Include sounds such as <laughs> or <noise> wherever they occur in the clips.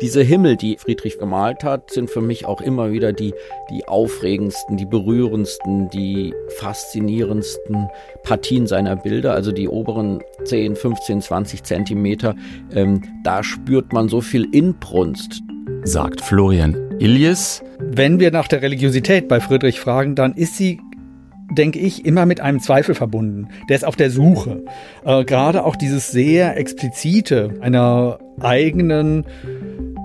Diese Himmel, die Friedrich gemalt hat, sind für mich auch immer wieder die, die aufregendsten, die berührendsten, die faszinierendsten Partien seiner Bilder. Also die oberen 10, 15, 20 Zentimeter, ähm, da spürt man so viel Inbrunst. Sagt Florian Illies. Wenn wir nach der Religiosität bei Friedrich fragen, dann ist sie denke ich, immer mit einem Zweifel verbunden. Der ist auf der Suche. Äh, Gerade auch dieses sehr explizite einer eigenen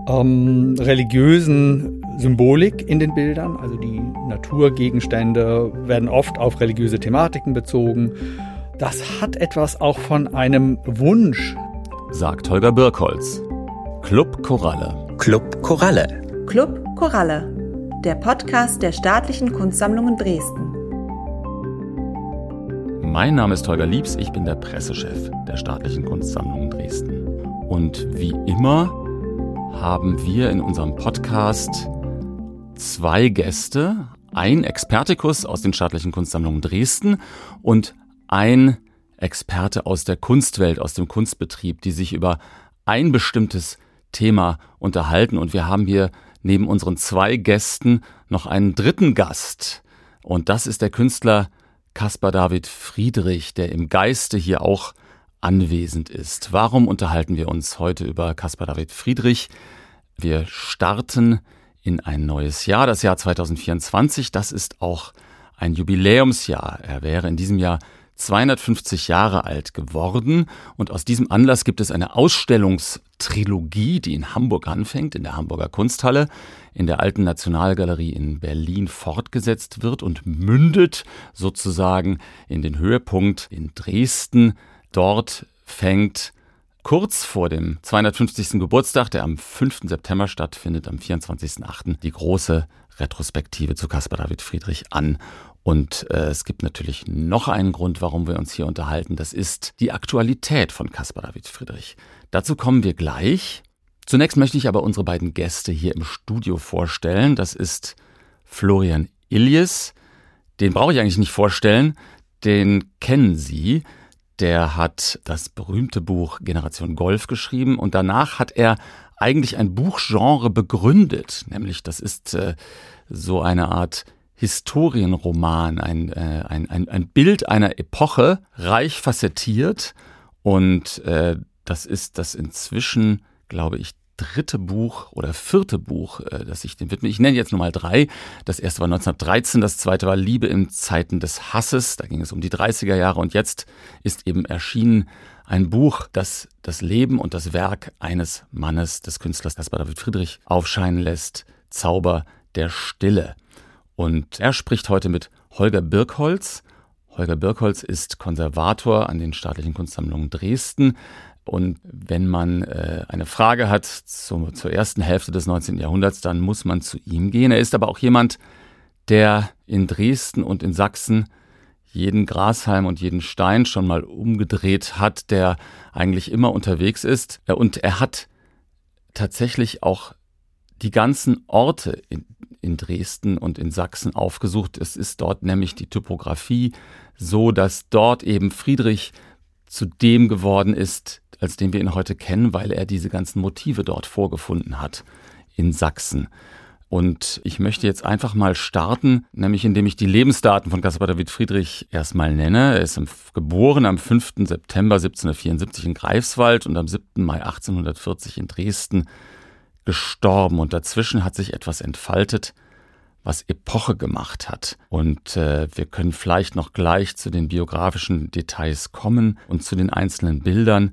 ähm, religiösen Symbolik in den Bildern. Also die Naturgegenstände werden oft auf religiöse Thematiken bezogen. Das hat etwas auch von einem Wunsch. Sagt Holger Birkholz. Club Koralle. Club Koralle. Club Koralle. Der Podcast der Staatlichen Kunstsammlungen Dresden. Mein Name ist Holger Liebs, ich bin der Pressechef der Staatlichen Kunstsammlungen Dresden. Und wie immer haben wir in unserem Podcast zwei Gäste, ein Expertikus aus den staatlichen Kunstsammlungen Dresden und ein Experte aus der Kunstwelt, aus dem Kunstbetrieb, die sich über ein bestimmtes Thema unterhalten. Und wir haben hier neben unseren zwei Gästen noch einen dritten Gast. Und das ist der Künstler Caspar David Friedrich, der im Geiste hier auch anwesend ist. Warum unterhalten wir uns heute über Caspar David Friedrich? Wir starten in ein neues Jahr, das Jahr 2024. Das ist auch ein Jubiläumsjahr. Er wäre in diesem Jahr 250 Jahre alt geworden und aus diesem Anlass gibt es eine Ausstellungstrilogie, die in Hamburg anfängt, in der Hamburger Kunsthalle, in der Alten Nationalgalerie in Berlin fortgesetzt wird und mündet sozusagen in den Höhepunkt in Dresden. Dort fängt kurz vor dem 250. Geburtstag, der am 5. September stattfindet, am 24.8., die große Retrospektive zu Caspar David Friedrich an. Und äh, es gibt natürlich noch einen Grund, warum wir uns hier unterhalten. Das ist die Aktualität von Caspar David Friedrich. Dazu kommen wir gleich. Zunächst möchte ich aber unsere beiden Gäste hier im Studio vorstellen. Das ist Florian Illies. Den brauche ich eigentlich nicht vorstellen. Den kennen Sie der hat das berühmte Buch Generation Golf geschrieben und danach hat er eigentlich ein Buchgenre begründet, nämlich das ist äh, so eine Art Historienroman, ein, äh, ein, ein, ein Bild einer Epoche, reich facettiert und äh, das ist das inzwischen, glaube ich, dritte Buch oder vierte Buch, äh, das ich dem widme. Ich nenne jetzt nur mal drei. Das erste war 1913, das zweite war Liebe in Zeiten des Hasses. Da ging es um die 30er Jahre und jetzt ist eben erschienen ein Buch, das das Leben und das Werk eines Mannes, des Künstlers Caspar David Friedrich, aufscheinen lässt. Zauber der Stille. Und er spricht heute mit Holger Birkholz. Holger Birkholz ist Konservator an den Staatlichen Kunstsammlungen Dresden. Und wenn man äh, eine Frage hat zum, zur ersten Hälfte des 19. Jahrhunderts, dann muss man zu ihm gehen. Er ist aber auch jemand, der in Dresden und in Sachsen jeden Grashalm und jeden Stein schon mal umgedreht hat, der eigentlich immer unterwegs ist. Und er hat tatsächlich auch die ganzen Orte in, in Dresden und in Sachsen aufgesucht. Es ist dort nämlich die Typografie so, dass dort eben Friedrich zu dem geworden ist, als den wir ihn heute kennen, weil er diese ganzen Motive dort vorgefunden hat in Sachsen. Und ich möchte jetzt einfach mal starten, nämlich indem ich die Lebensdaten von Caspar David Friedrich erstmal nenne. Er ist geboren am 5. September 1774 in Greifswald und am 7. Mai 1840 in Dresden gestorben. Und dazwischen hat sich etwas entfaltet, was Epoche gemacht hat. Und äh, wir können vielleicht noch gleich zu den biografischen Details kommen und zu den einzelnen Bildern.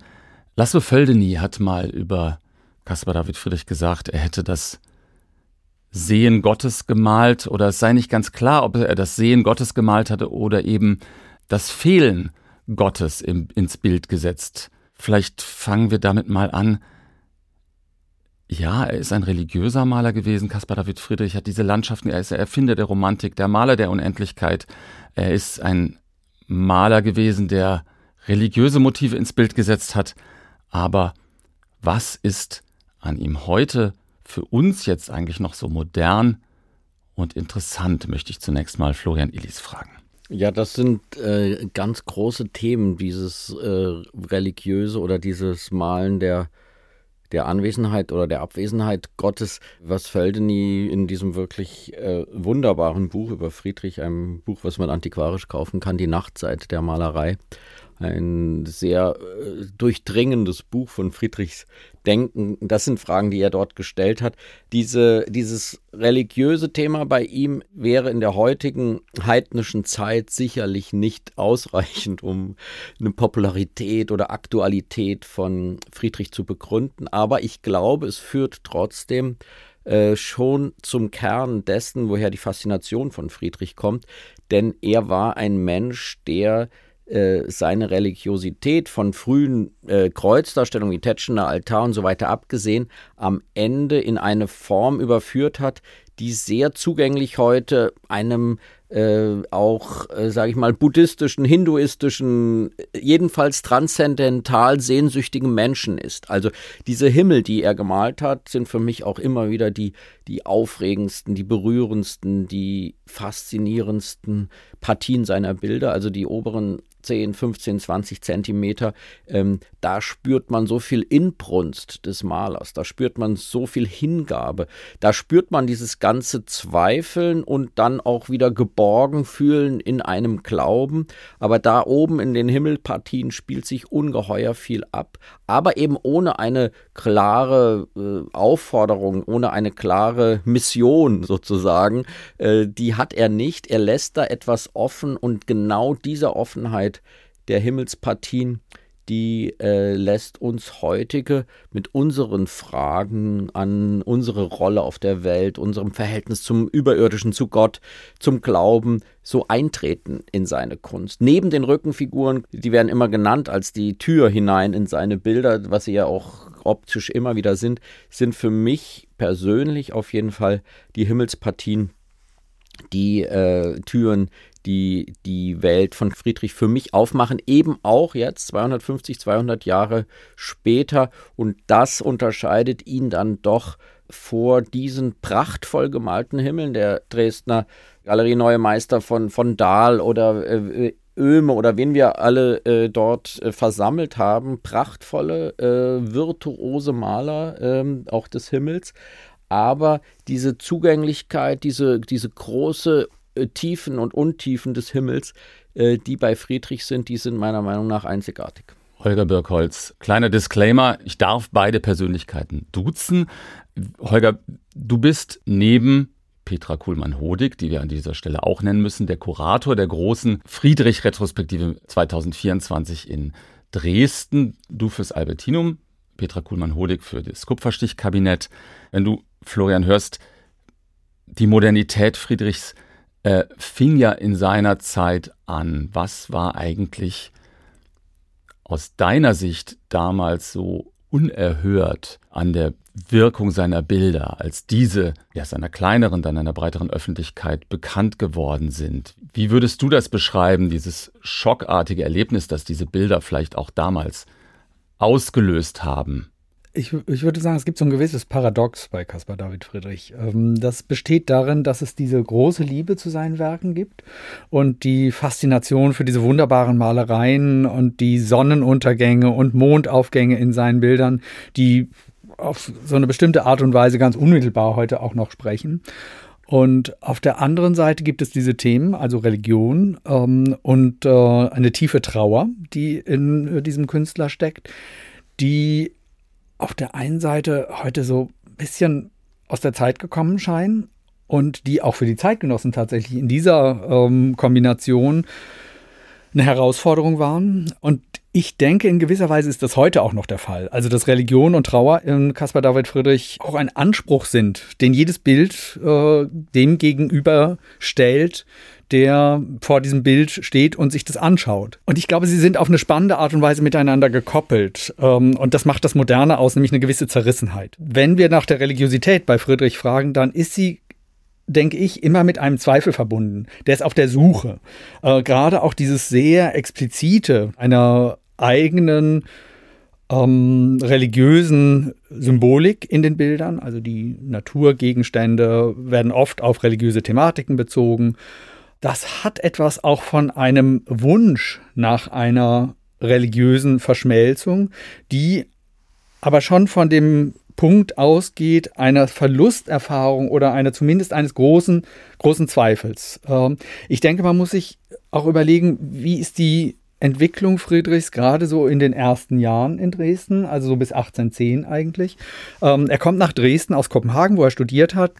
Laszlo Földeny hat mal über Caspar David Friedrich gesagt, er hätte das Sehen Gottes gemalt oder es sei nicht ganz klar, ob er das Sehen Gottes gemalt hatte oder eben das Fehlen Gottes im, ins Bild gesetzt. Vielleicht fangen wir damit mal an. Ja, er ist ein religiöser Maler gewesen. Caspar David Friedrich hat diese Landschaften, er ist der Erfinder der Romantik, der Maler der Unendlichkeit. Er ist ein Maler gewesen, der religiöse Motive ins Bild gesetzt hat. Aber was ist an ihm heute für uns jetzt eigentlich noch so modern und interessant, möchte ich zunächst mal Florian Illis fragen. Ja, das sind äh, ganz große Themen, dieses äh, religiöse oder dieses Malen der der Anwesenheit oder der Abwesenheit Gottes, was Feldeny in diesem wirklich äh, wunderbaren Buch über Friedrich, einem Buch, was man antiquarisch kaufen kann, Die Nachtzeit der Malerei, ein sehr äh, durchdringendes Buch von Friedrichs Denken. Das sind Fragen, die er dort gestellt hat. Diese, dieses religiöse Thema bei ihm wäre in der heutigen heidnischen Zeit sicherlich nicht <laughs> ausreichend, um eine Popularität oder Aktualität von Friedrich zu begründen. Aber ich glaube, es führt trotzdem äh, schon zum Kern dessen, woher die Faszination von Friedrich kommt. Denn er war ein Mensch, der äh, seine Religiosität von frühen äh, Kreuzdarstellungen wie Tetschener Altar und so weiter abgesehen, am Ende in eine Form überführt hat, die sehr zugänglich heute einem äh, auch, äh, sage ich mal, buddhistischen, hinduistischen, jedenfalls transzendental sehnsüchtigen Menschen ist. Also diese Himmel, die er gemalt hat, sind für mich auch immer wieder die, die aufregendsten, die berührendsten, die faszinierendsten Partien seiner Bilder. Also die oberen 10, 15, 20 Zentimeter, ähm, da spürt man so viel Inbrunst des Malers, da spürt man so viel Hingabe, da spürt man dieses ganze Zweifeln und dann auch wieder geborgen fühlen in einem Glauben. Aber da oben in den Himmelpartien spielt sich ungeheuer viel ab, aber eben ohne eine klare äh, Aufforderung, ohne eine klare Mission sozusagen. Äh, die hat er nicht. Er lässt da etwas offen und genau diese Offenheit der Himmelspartien, die äh, lässt uns heutige mit unseren Fragen an unsere Rolle auf der Welt, unserem Verhältnis zum Überirdischen, zu Gott, zum Glauben, so eintreten in seine Kunst. Neben den Rückenfiguren, die werden immer genannt als die Tür hinein in seine Bilder, was sie ja auch optisch immer wieder sind, sind für mich persönlich auf jeden Fall die Himmelspartien die äh, Türen, die die Welt von Friedrich für mich aufmachen, eben auch jetzt 250, 200 Jahre später. Und das unterscheidet ihn dann doch vor diesen prachtvoll gemalten Himmeln der Dresdner Galerie Neue Meister von, von Dahl oder äh, Öme oder wen wir alle äh, dort äh, versammelt haben. Prachtvolle, äh, virtuose Maler ähm, auch des Himmels. Aber diese Zugänglichkeit, diese, diese große äh, Tiefen und Untiefen des Himmels, äh, die bei Friedrich sind, die sind meiner Meinung nach einzigartig. Holger Birkholz, kleiner Disclaimer, ich darf beide Persönlichkeiten duzen. Holger, du bist neben Petra Kuhlmann-Hodig, die wir an dieser Stelle auch nennen müssen, der Kurator der großen Friedrich-Retrospektive 2024 in Dresden. Du fürs Albertinum, Petra Kuhlmann-Hodig für das Kupferstichkabinett. Wenn du, Florian, hörst, die Modernität Friedrichs äh, fing ja in seiner Zeit an. Was war eigentlich aus deiner Sicht damals so unerhört an der Wirkung seiner Bilder, als diese ja seiner kleineren, dann einer breiteren Öffentlichkeit bekannt geworden sind? Wie würdest du das beschreiben, dieses schockartige Erlebnis, das diese Bilder vielleicht auch damals ausgelöst haben? Ich, ich, würde sagen, es gibt so ein gewisses Paradox bei Caspar David Friedrich. Ähm, das besteht darin, dass es diese große Liebe zu seinen Werken gibt und die Faszination für diese wunderbaren Malereien und die Sonnenuntergänge und Mondaufgänge in seinen Bildern, die auf so eine bestimmte Art und Weise ganz unmittelbar heute auch noch sprechen. Und auf der anderen Seite gibt es diese Themen, also Religion ähm, und äh, eine tiefe Trauer, die in äh, diesem Künstler steckt, die auf der einen Seite heute so ein bisschen aus der Zeit gekommen scheinen und die auch für die Zeitgenossen tatsächlich in dieser ähm, Kombination eine Herausforderung waren. Und ich denke, in gewisser Weise ist das heute auch noch der Fall. Also, dass Religion und Trauer in Caspar David Friedrich auch ein Anspruch sind, den jedes Bild äh, dem gegenüber stellt, der vor diesem Bild steht und sich das anschaut. Und ich glaube, sie sind auf eine spannende Art und Weise miteinander gekoppelt. Ähm, und das macht das Moderne aus, nämlich eine gewisse Zerrissenheit. Wenn wir nach der Religiosität bei Friedrich fragen, dann ist sie denke ich, immer mit einem Zweifel verbunden. Der ist auf der Suche. Äh, Gerade auch dieses sehr explizite einer eigenen ähm, religiösen Symbolik in den Bildern. Also die Naturgegenstände werden oft auf religiöse Thematiken bezogen das hat etwas auch von einem Wunsch nach einer religiösen Verschmelzung, die aber schon von dem Punkt ausgeht einer Verlusterfahrung oder einer zumindest eines großen, großen Zweifels. Ähm, ich denke, man muss sich auch überlegen, wie ist die Entwicklung Friedrichs gerade so in den ersten Jahren in Dresden, also so bis 1810 eigentlich. Ähm, er kommt nach Dresden aus Kopenhagen, wo er studiert hat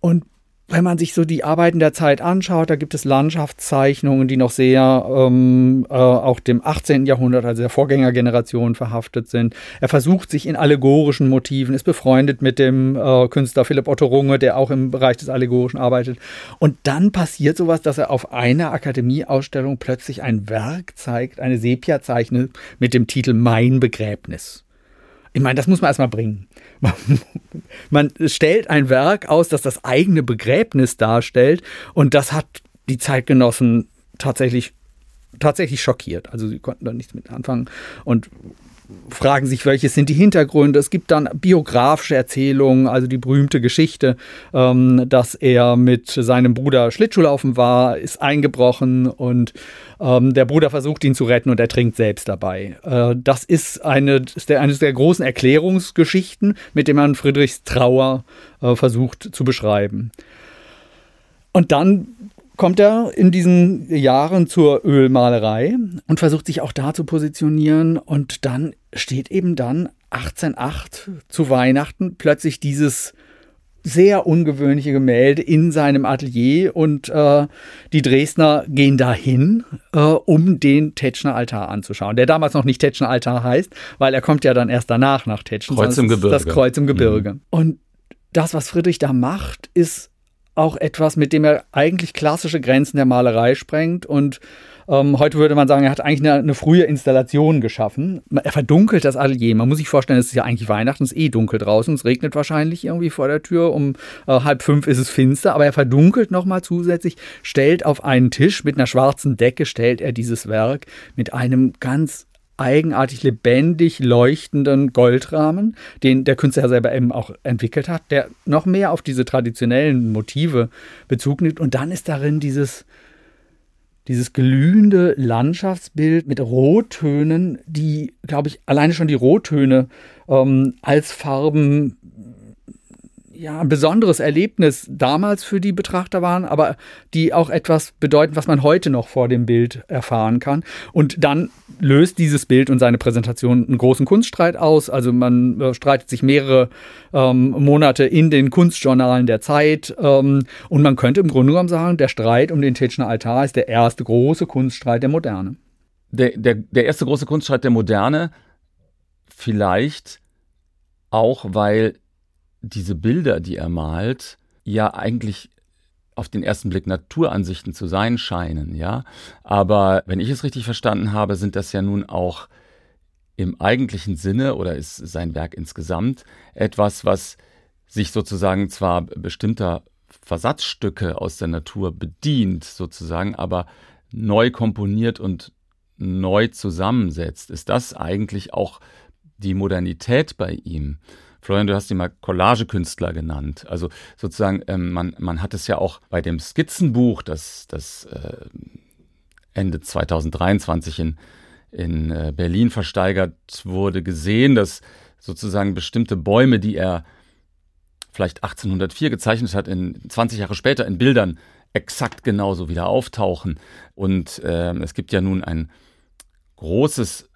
und wenn man sich so die Arbeiten der Zeit anschaut, da gibt es Landschaftszeichnungen, die noch sehr ähm, äh, auch dem 18. Jahrhundert, also der Vorgängergeneration verhaftet sind. Er versucht sich in allegorischen Motiven, ist befreundet mit dem äh, Künstler Philipp Otto Runge, der auch im Bereich des Allegorischen arbeitet. Und dann passiert sowas, dass er auf einer Akademieausstellung plötzlich ein Werk zeigt, eine Sepia-Zeichnung mit dem Titel Mein Begräbnis. Ich meine, das muss man erstmal bringen. <laughs> Man stellt ein Werk aus, das das eigene Begräbnis darstellt und das hat die Zeitgenossen tatsächlich tatsächlich schockiert. Also sie konnten da nichts mit anfangen und fragen sich, welches sind die Hintergründe. Es gibt dann biografische Erzählungen, also die berühmte Geschichte, ähm, dass er mit seinem Bruder Schlittschuhlaufen war, ist eingebrochen und ähm, der Bruder versucht ihn zu retten und er trinkt selbst dabei. Äh, das ist eine, ist der, eine der großen Erklärungsgeschichten, mit dem man Friedrichs Trauer äh, versucht zu beschreiben. Und dann kommt er in diesen Jahren zur Ölmalerei und versucht sich auch da zu positionieren. Und dann steht eben dann 1808 zu Weihnachten plötzlich dieses sehr ungewöhnliche Gemälde in seinem Atelier und äh, die Dresdner gehen dahin, äh, um den Tetschner Altar anzuschauen, der damals noch nicht Tetschner Altar heißt, weil er kommt ja dann erst danach nach Tetschen. Kreuz im Gebirge. Das Kreuz im Gebirge. Mhm. Und das, was Friedrich da macht, ist auch etwas, mit dem er eigentlich klassische Grenzen der Malerei sprengt und ähm, heute würde man sagen, er hat eigentlich eine, eine, frühe Installation geschaffen. Er verdunkelt das Atelier. Man muss sich vorstellen, es ist ja eigentlich Weihnachten, es ist eh dunkel draußen, es regnet wahrscheinlich irgendwie vor der Tür. Um äh, halb fünf ist es finster, aber er verdunkelt nochmal zusätzlich, stellt auf einen Tisch mit einer schwarzen Decke, stellt er dieses Werk mit einem ganz eigenartig lebendig leuchtenden Goldrahmen, den der Künstler selber eben auch entwickelt hat, der noch mehr auf diese traditionellen Motive Bezug nimmt. Und dann ist darin dieses, dieses glühende Landschaftsbild mit Rottönen, die, glaube ich, alleine schon die Rottöne ähm, als Farben ja, ein besonderes Erlebnis damals für die Betrachter waren, aber die auch etwas bedeuten, was man heute noch vor dem Bild erfahren kann. Und dann löst dieses Bild und seine Präsentation einen großen Kunststreit aus. Also man äh, streitet sich mehrere ähm, Monate in den Kunstjournalen der Zeit. Ähm, und man könnte im Grunde genommen sagen, der Streit um den Tetschner Altar ist der erste große Kunststreit der Moderne. Der, der, der erste große Kunststreit der Moderne, vielleicht auch, weil diese Bilder, die er malt, ja eigentlich auf den ersten Blick Naturansichten zu sein scheinen, ja. Aber wenn ich es richtig verstanden habe, sind das ja nun auch im eigentlichen Sinne oder ist sein Werk insgesamt etwas, was sich sozusagen zwar bestimmter Versatzstücke aus der Natur bedient, sozusagen, aber neu komponiert und neu zusammensetzt. Ist das eigentlich auch die Modernität bei ihm? Florian, du hast ihn mal Collagekünstler genannt. Also sozusagen, ähm, man, man hat es ja auch bei dem Skizzenbuch, das, das äh, Ende 2023 in, in äh, Berlin versteigert wurde, gesehen, dass sozusagen bestimmte Bäume, die er vielleicht 1804 gezeichnet hat, in 20 Jahre später in Bildern exakt genauso wieder auftauchen. Und äh, es gibt ja nun ein großes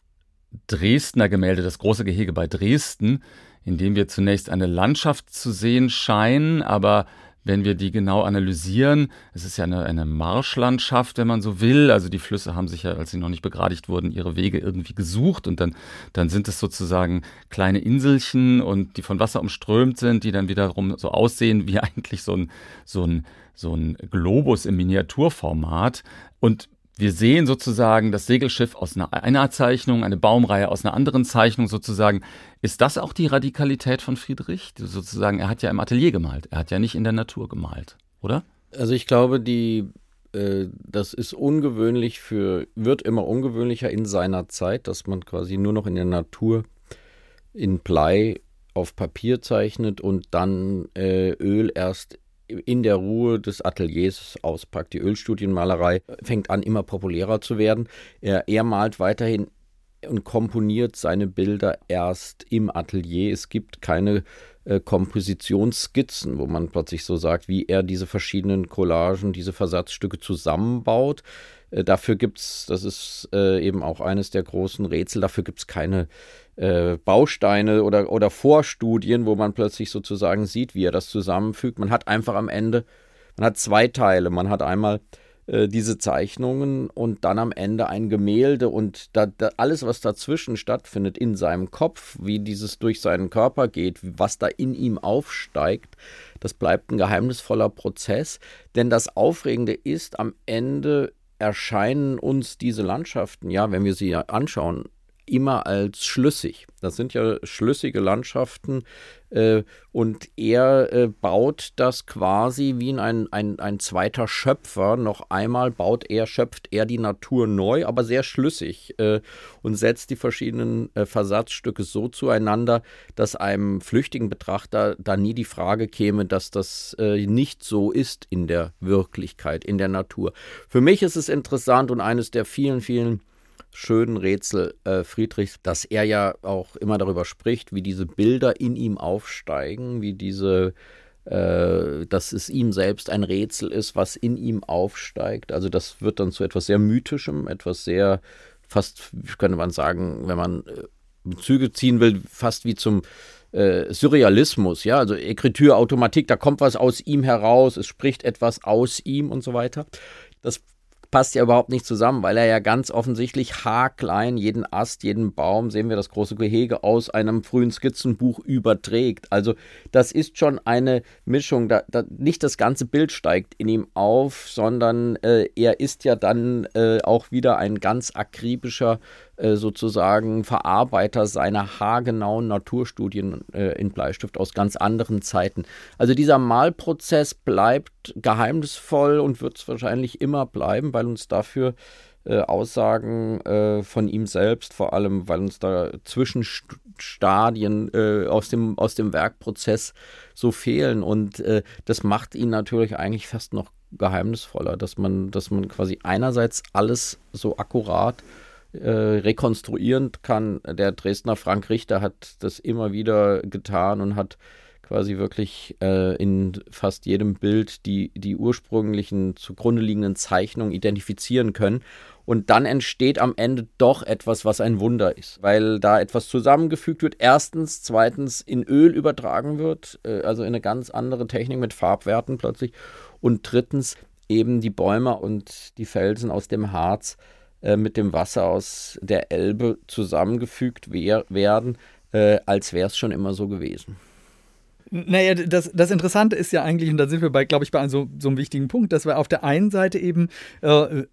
Dresdner Gemälde, das große Gehege bei Dresden, in dem wir zunächst eine Landschaft zu sehen scheinen, aber wenn wir die genau analysieren, es ist ja eine, eine Marschlandschaft, wenn man so will. Also die Flüsse haben sich ja, als sie noch nicht begradigt wurden, ihre Wege irgendwie gesucht und dann, dann sind es sozusagen kleine Inselchen und die von Wasser umströmt sind, die dann wiederum so aussehen wie <laughs> eigentlich so ein, so ein, so ein Globus im Miniaturformat. Und wir sehen sozusagen das Segelschiff aus einer, Zeichnung, eine Baumreihe aus einer anderen Zeichnung sozusagen. Ist das auch die Radikalität von Friedrich? Sozusagen, er hat ja im Atelier gemalt, er hat ja nicht in der Natur gemalt, oder? Also ich glaube, die, äh, das ist ungewöhnlich für, wird immer ungewöhnlicher in seiner Zeit, dass man quasi nur noch in der Natur in Blei auf Papier zeichnet und dann äh, Öl erst in der Ruhe des Ateliers auspackt. Die Ölstudienmalerei fängt an, immer populärer zu werden. Er, er malt weiterhin und komponiert seine Bilder erst im Atelier. Es gibt keine äh, Kompositionsskizzen, wo man plötzlich so sagt, wie er diese verschiedenen Collagen, diese Versatzstücke zusammenbaut. Äh, dafür gibt es, das ist äh, eben auch eines der großen Rätsel, dafür gibt es keine äh, Bausteine oder, oder Vorstudien, wo man plötzlich sozusagen sieht, wie er das zusammenfügt. Man hat einfach am Ende, man hat zwei Teile. Man hat einmal äh, diese Zeichnungen und dann am Ende ein Gemälde und da, da alles, was dazwischen stattfindet in seinem Kopf, wie dieses durch seinen Körper geht, was da in ihm aufsteigt, das bleibt ein geheimnisvoller Prozess. Denn das Aufregende ist, am Ende erscheinen uns diese Landschaften, ja, wenn wir sie anschauen, immer als schlüssig. Das sind ja schlüssige Landschaften äh, und er äh, baut das quasi wie ein, ein, ein zweiter Schöpfer. Noch einmal baut er, schöpft er die Natur neu, aber sehr schlüssig äh, und setzt die verschiedenen äh, Versatzstücke so zueinander, dass einem flüchtigen Betrachter da nie die Frage käme, dass das äh, nicht so ist in der Wirklichkeit, in der Natur. Für mich ist es interessant und eines der vielen, vielen schönen Rätsel äh, Friedrichs, dass er ja auch immer darüber spricht, wie diese Bilder in ihm aufsteigen, wie diese, äh, dass es ihm selbst ein Rätsel ist, was in ihm aufsteigt. Also das wird dann zu etwas sehr Mythischem, etwas sehr, fast könnte man sagen, wenn man äh, Züge ziehen will, fast wie zum äh, Surrealismus, ja, also Ekritur, Automatik, da kommt was aus ihm heraus, es spricht etwas aus ihm und so weiter. Das passt ja überhaupt nicht zusammen, weil er ja ganz offensichtlich haarklein jeden Ast, jeden Baum, sehen wir das große Gehege, aus einem frühen Skizzenbuch überträgt. Also das ist schon eine Mischung. Da, da nicht das ganze Bild steigt in ihm auf, sondern äh, er ist ja dann äh, auch wieder ein ganz akribischer sozusagen Verarbeiter seiner haargenauen Naturstudien äh, in Bleistift aus ganz anderen Zeiten. Also dieser Malprozess bleibt geheimnisvoll und wird es wahrscheinlich immer bleiben, weil uns dafür äh, Aussagen äh, von ihm selbst, vor allem, weil uns da Zwischenstadien äh, aus, dem, aus dem Werkprozess so fehlen. Und äh, das macht ihn natürlich eigentlich fast noch geheimnisvoller, dass man, dass man quasi einerseits alles so akkurat äh, rekonstruieren kann. Der Dresdner Frank Richter hat das immer wieder getan und hat quasi wirklich äh, in fast jedem Bild die, die ursprünglichen zugrunde liegenden Zeichnungen identifizieren können. Und dann entsteht am Ende doch etwas, was ein Wunder ist, weil da etwas zusammengefügt wird. Erstens, zweitens in Öl übertragen wird, äh, also in eine ganz andere Technik mit Farbwerten plötzlich. Und drittens eben die Bäume und die Felsen aus dem Harz äh, mit dem Wasser aus der Elbe zusammengefügt wer werden, äh, als wäre es schon immer so gewesen. Naja, das, das Interessante ist ja eigentlich, und da sind wir bei, glaube ich, bei so, so einem wichtigen Punkt, dass wir auf der einen Seite eben äh,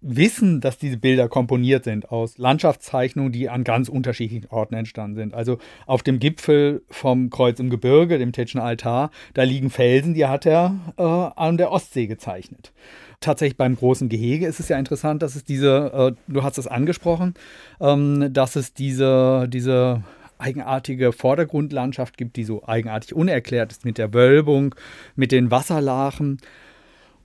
wissen, dass diese Bilder komponiert sind aus Landschaftszeichnungen, die an ganz unterschiedlichen Orten entstanden sind. Also auf dem Gipfel vom Kreuz im Gebirge, dem Tetschener Altar, da liegen Felsen, die hat er äh, an der Ostsee gezeichnet. Tatsächlich beim großen Gehege ist es ja interessant, dass es diese, äh, du hast es angesprochen, ähm, dass es diese, diese eigenartige Vordergrundlandschaft gibt, die so eigenartig unerklärt ist mit der Wölbung, mit den Wasserlachen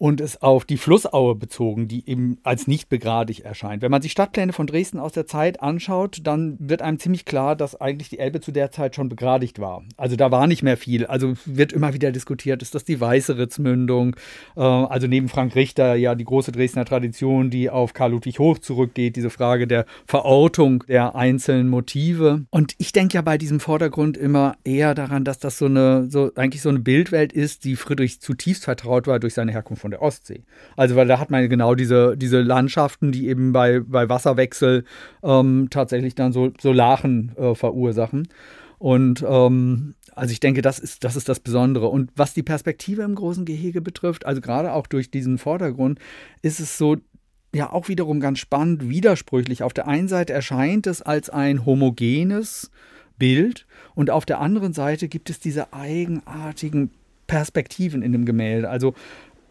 und es auf die Flussaue bezogen, die eben als nicht begradigt erscheint. Wenn man sich Stadtpläne von Dresden aus der Zeit anschaut, dann wird einem ziemlich klar, dass eigentlich die Elbe zu der Zeit schon begradigt war. Also da war nicht mehr viel. Also wird immer wieder diskutiert, ist das die Weißeritzmündung? Äh, also neben Frank Richter ja die große Dresdner Tradition, die auf Karl Ludwig Hoch zurückgeht, diese Frage der Verortung der einzelnen Motive. Und ich denke ja bei diesem Vordergrund immer eher daran, dass das so eine, so eigentlich so eine Bildwelt ist, die Friedrich zutiefst vertraut war durch seine Herkunft von der Ostsee. Also, weil da hat man genau diese, diese Landschaften, die eben bei, bei Wasserwechsel ähm, tatsächlich dann so, so Lachen äh, verursachen. Und ähm, also ich denke, das ist, das ist das Besondere. Und was die Perspektive im großen Gehege betrifft, also gerade auch durch diesen Vordergrund, ist es so, ja auch wiederum ganz spannend, widersprüchlich. Auf der einen Seite erscheint es als ein homogenes Bild und auf der anderen Seite gibt es diese eigenartigen Perspektiven in dem Gemälde. Also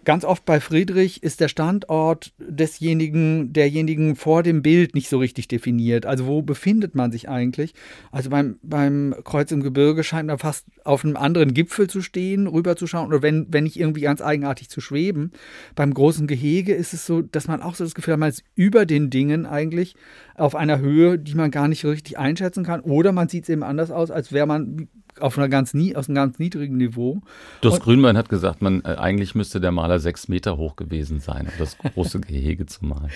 ganz oft bei Friedrich ist der Standort desjenigen, derjenigen vor dem Bild nicht so richtig definiert. Also wo befindet man sich eigentlich? Also beim, beim Kreuz im Gebirge scheint man fast auf einem anderen Gipfel zu stehen, rüberzuschauen oder wenn, wenn nicht irgendwie ganz eigenartig zu schweben. Beim großen Gehege ist es so, dass man auch so das Gefühl hat, man ist über den Dingen eigentlich auf einer Höhe, die man gar nicht richtig einschätzen kann. Oder man sieht es eben anders aus, als wäre man auf einer ganz aus einem ganz niedrigen Niveau. Durst Grünbein hat gesagt, man äh, eigentlich müsste der Maler sechs Meter hoch gewesen sein, um das große <laughs> Gehege zu malen.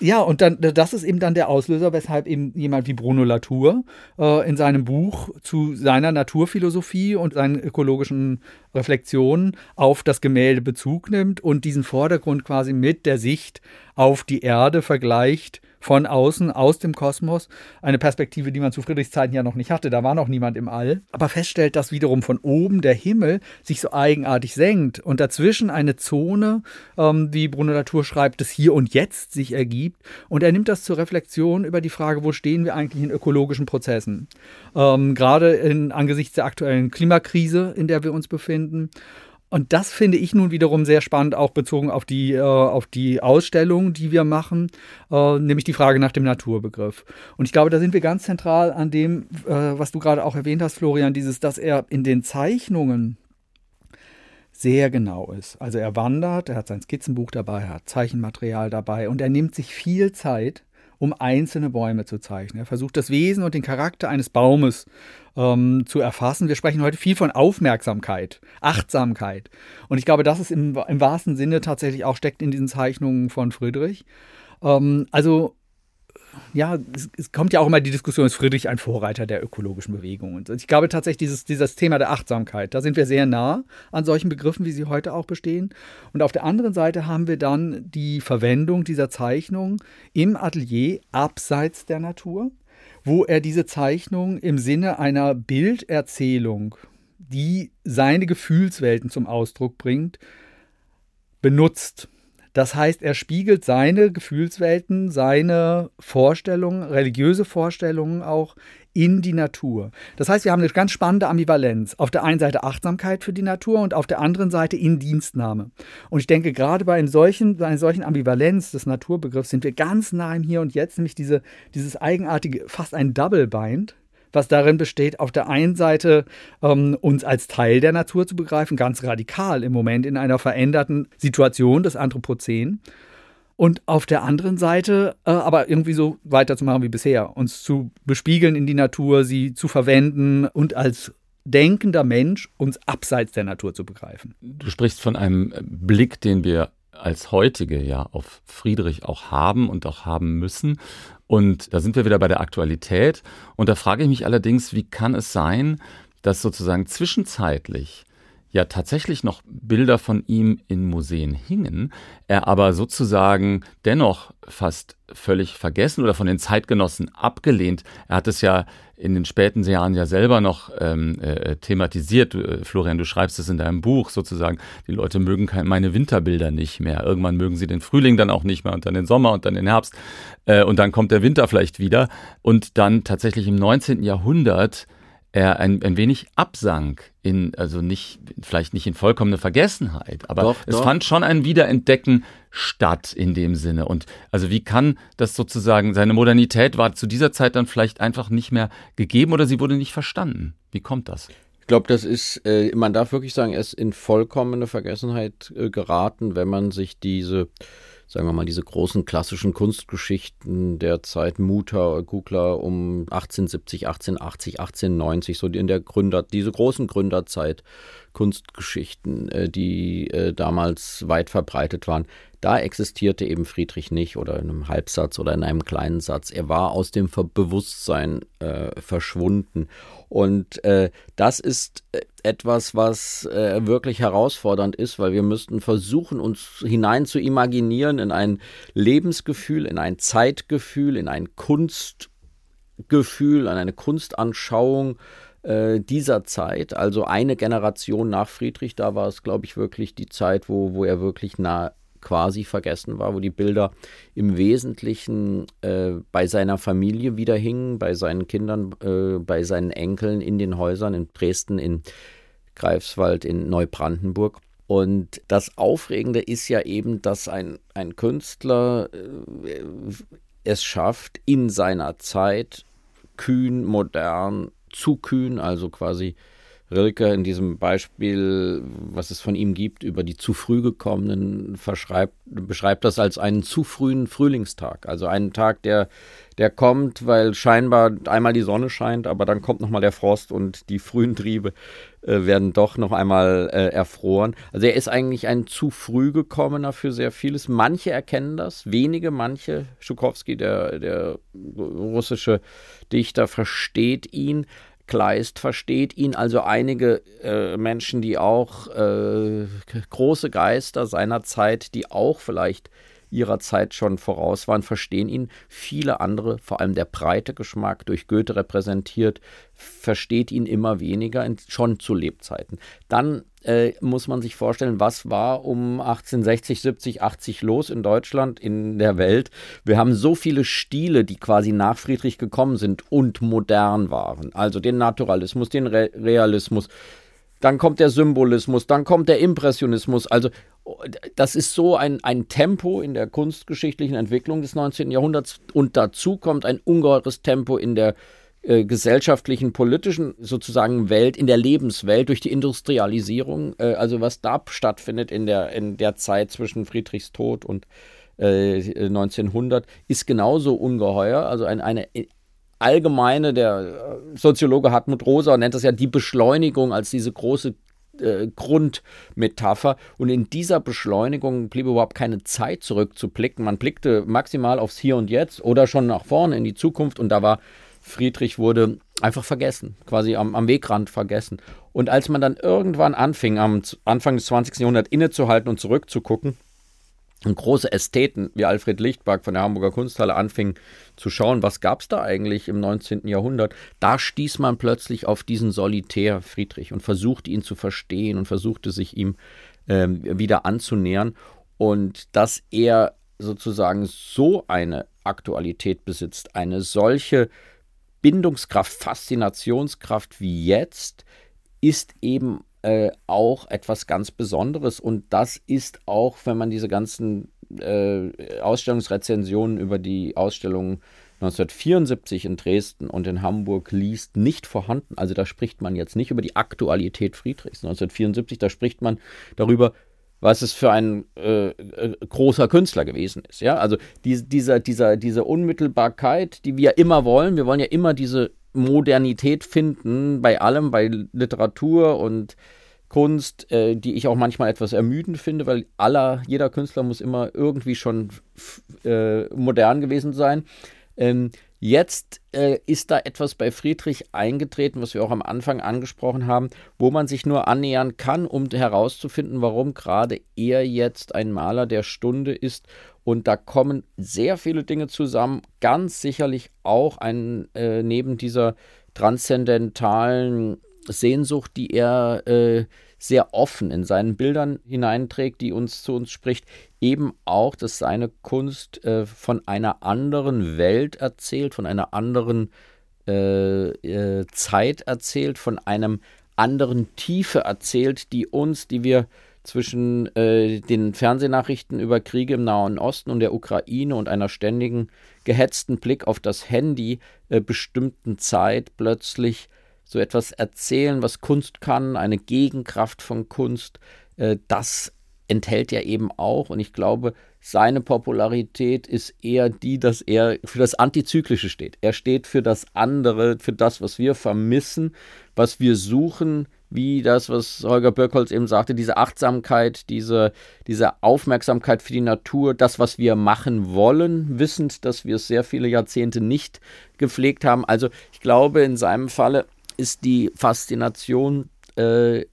Ja, und dann, das ist eben dann der Auslöser, weshalb eben jemand wie Bruno Latour äh, in seinem Buch zu seiner Naturphilosophie und seinen ökologischen Reflexionen auf das Gemälde Bezug nimmt und diesen Vordergrund quasi mit der Sicht auf die Erde vergleicht von außen, aus dem Kosmos. Eine Perspektive, die man zu Friedrichs Zeiten ja noch nicht hatte. Da war noch niemand im All. Aber feststellt, dass wiederum von oben der Himmel sich so eigenartig senkt und dazwischen eine Zone, ähm, wie Bruno Latour schreibt, des Hier und Jetzt sich ergibt. Und er nimmt das zur Reflexion über die Frage, wo stehen wir eigentlich in ökologischen Prozessen. Ähm, gerade in, angesichts der aktuellen Klimakrise, in der wir uns befinden. Und das finde ich nun wiederum sehr spannend, auch bezogen auf die, äh, auf die Ausstellung, die wir machen, äh, nämlich die Frage nach dem Naturbegriff. Und ich glaube, da sind wir ganz zentral an dem, äh, was du gerade auch erwähnt hast, Florian, dieses, dass er in den Zeichnungen sehr genau ist. Also er wandert, er hat sein Skizzenbuch dabei, er hat Zeichenmaterial dabei und er nimmt sich viel Zeit, um einzelne Bäume zu zeichnen. Er versucht das Wesen und den Charakter eines Baumes ähm, zu erfassen. Wir sprechen heute viel von Aufmerksamkeit, Achtsamkeit. Und ich glaube, das ist im, im wahrsten Sinne tatsächlich auch steckt in diesen Zeichnungen von Friedrich. Ähm, also ja, es, es, kommt ja auch immer die Diskussion, ist Friedrich ein Vorreiter der ökologischen Bewegung? Und ich glaube tatsächlich, dieses, dieses Thema der Achtsamkeit, da sind wir sehr nah an solchen Begriffen, wie sie heute auch bestehen. Und auf der anderen Seite haben wir dann die Verwendung dieser Zeichnung im Atelier abseits der Natur, wo er diese Zeichnung im Sinne einer Bilderzählung, die seine Gefühlswelten zum Ausdruck bringt, benutzt. Das heißt, er spiegelt seine Gefühlswelten, seine Vorstellungen, religiöse Vorstellungen auch in die Natur. Das heißt, wir haben eine ganz spannende Ambivalenz. Auf der einen Seite Achtsamkeit für die Natur und auf der anderen Seite Indienstnahme. Und ich denke, gerade bei, solchen, bei einer solchen Ambivalenz des Naturbegriffs sind wir ganz nah im Hier und Jetzt, nämlich diese, dieses eigenartige, fast ein Double Bind, was darin besteht, auf der einen Seite ähm, uns als Teil der Natur zu begreifen, ganz radikal im Moment in einer veränderten Situation des Anthropozän. Und auf der anderen Seite äh, aber irgendwie so weiterzumachen wie bisher, uns zu bespiegeln in die Natur, sie zu verwenden und als denkender Mensch uns abseits der Natur zu begreifen. Du sprichst von einem Blick, den wir als heutige ja auf Friedrich auch haben und auch haben müssen. Und da sind wir wieder bei der Aktualität. Und da frage ich mich allerdings, wie kann es sein, dass sozusagen zwischenzeitlich ja tatsächlich noch Bilder von ihm in Museen hingen, er aber sozusagen dennoch fast völlig vergessen oder von den Zeitgenossen abgelehnt. Er hat es ja in den späten Jahren ja selber noch ähm, äh, thematisiert. Äh, Florian, du schreibst es in deinem Buch sozusagen, die Leute mögen kein, meine Winterbilder nicht mehr. Irgendwann mögen sie den Frühling dann auch nicht mehr und dann den Sommer und dann den Herbst äh, und dann kommt der Winter vielleicht wieder. Und dann tatsächlich im 19. Jahrhundert er ein, ein wenig absank in, also nicht, vielleicht nicht in vollkommene Vergessenheit, aber doch, es doch. fand schon ein Wiederentdecken statt in dem Sinne. Und also wie kann das sozusagen, seine Modernität war zu dieser Zeit dann vielleicht einfach nicht mehr gegeben oder sie wurde nicht verstanden? Wie kommt das? Ich glaube, das ist, äh, man darf wirklich sagen, er ist in vollkommene Vergessenheit äh, geraten, wenn man sich diese sagen wir mal, diese großen klassischen Kunstgeschichten der Zeit Mutter, Kugler um 1870, 1880, 1890, so in der Gründer, diese großen Gründerzeit Kunstgeschichten, äh, die äh, damals weit verbreitet waren. Da existierte eben Friedrich nicht oder in einem Halbsatz oder in einem kleinen Satz. Er war aus dem Bewusstsein äh, verschwunden. Und äh, das ist äh, etwas, was äh, wirklich herausfordernd ist, weil wir müssten versuchen, uns hinein zu imaginieren in ein Lebensgefühl, in ein Zeitgefühl, in ein Kunstgefühl, in eine Kunstanschauung äh, dieser Zeit, also eine Generation nach Friedrich, da war es, glaube ich, wirklich die Zeit, wo, wo er wirklich nah quasi vergessen war, wo die Bilder im Wesentlichen äh, bei seiner Familie wieder hingen, bei seinen Kindern, äh, bei seinen Enkeln in den Häusern in Dresden, in Greifswald, in Neubrandenburg. Und das Aufregende ist ja eben, dass ein, ein Künstler äh, es schafft, in seiner Zeit kühn, modern, zu kühn, also quasi Rilke in diesem Beispiel, was es von ihm gibt, über die zu früh gekommenen, beschreibt das als einen zu frühen Frühlingstag. Also einen Tag, der, der kommt, weil scheinbar einmal die Sonne scheint, aber dann kommt nochmal der Frost und die frühen Triebe äh, werden doch noch einmal äh, erfroren. Also er ist eigentlich ein zu früh gekommener für sehr vieles. Manche erkennen das, wenige, manche. Schukowski, der, der russische Dichter, versteht ihn. Kleist versteht ihn, also einige äh, Menschen, die auch äh, große Geister seiner Zeit, die auch vielleicht ihrer Zeit schon voraus waren, verstehen ihn. Viele andere, vor allem der breite Geschmack, durch Goethe repräsentiert, versteht ihn immer weniger, schon zu Lebzeiten. Dann äh, muss man sich vorstellen, was war um 1860, 70, 80 los in Deutschland, in der Welt. Wir haben so viele Stile, die quasi nach Friedrich gekommen sind und modern waren. Also den Naturalismus, den Re Realismus, dann kommt der Symbolismus, dann kommt der Impressionismus. Also das ist so ein, ein Tempo in der kunstgeschichtlichen Entwicklung des 19. Jahrhunderts und dazu kommt ein ungeheures Tempo in der äh, gesellschaftlichen, politischen sozusagen Welt, in der Lebenswelt durch die Industrialisierung. Äh, also was da stattfindet in der, in der Zeit zwischen Friedrichs Tod und äh, 1900 ist genauso ungeheuer. Also ein, eine allgemeine, der äh, Soziologe Hartmut Rosa nennt das ja die Beschleunigung als diese große äh, Grundmetapher. Und in dieser Beschleunigung blieb überhaupt keine Zeit zurückzublicken. Man blickte maximal aufs Hier und Jetzt oder schon nach vorne in die Zukunft und da war Friedrich wurde einfach vergessen, quasi am, am Wegrand vergessen. Und als man dann irgendwann anfing, am Anfang des 20. Jahrhunderts innezuhalten und zurückzugucken, und große Ästheten wie Alfred Lichtberg von der Hamburger Kunsthalle anfingen zu schauen, was gab es da eigentlich im 19. Jahrhundert, da stieß man plötzlich auf diesen Solitär Friedrich und versuchte ihn zu verstehen und versuchte sich ihm ähm, wieder anzunähern. Und dass er sozusagen so eine Aktualität besitzt, eine solche Bindungskraft, Faszinationskraft wie jetzt, ist eben äh, auch etwas ganz Besonderes. Und das ist auch, wenn man diese ganzen äh, Ausstellungsrezensionen über die Ausstellungen 1974 in Dresden und in Hamburg liest, nicht vorhanden. Also da spricht man jetzt nicht über die Aktualität Friedrichs 1974, da spricht man darüber, was es für ein äh, äh, großer Künstler gewesen ist. Ja? Also die, dieser, dieser, diese Unmittelbarkeit, die wir immer wollen, wir wollen ja immer diese Modernität finden bei allem, bei Literatur und Kunst, äh, die ich auch manchmal etwas ermüdend finde, weil aller, jeder Künstler muss immer irgendwie schon äh, modern gewesen sein. Ähm, jetzt äh, ist da etwas bei Friedrich eingetreten, was wir auch am Anfang angesprochen haben, wo man sich nur annähern kann, um herauszufinden, warum gerade er jetzt ein Maler der Stunde ist und da kommen sehr viele Dinge zusammen. Ganz sicherlich auch ein, äh, neben dieser transzendentalen Sehnsucht, die er äh, sehr offen in seinen Bildern hineinträgt, die uns zu uns spricht, eben auch, dass seine Kunst äh, von einer anderen Welt erzählt, von einer anderen äh, äh, Zeit erzählt, von einem anderen Tiefe erzählt, die uns, die wir zwischen äh, den Fernsehnachrichten über Kriege im Nahen Osten und der Ukraine und einer ständigen gehetzten Blick auf das Handy äh, bestimmten Zeit plötzlich so etwas erzählen, was Kunst kann, eine Gegenkraft von Kunst, äh, das enthält ja eben auch, und ich glaube, seine Popularität ist eher die, dass er für das Antizyklische steht. Er steht für das andere, für das, was wir vermissen, was wir suchen, wie das, was Holger Birkholz eben sagte, diese Achtsamkeit, diese, diese Aufmerksamkeit für die Natur, das, was wir machen wollen, wissend, dass wir es sehr viele Jahrzehnte nicht gepflegt haben. Also ich glaube, in seinem Falle ist die Faszination äh,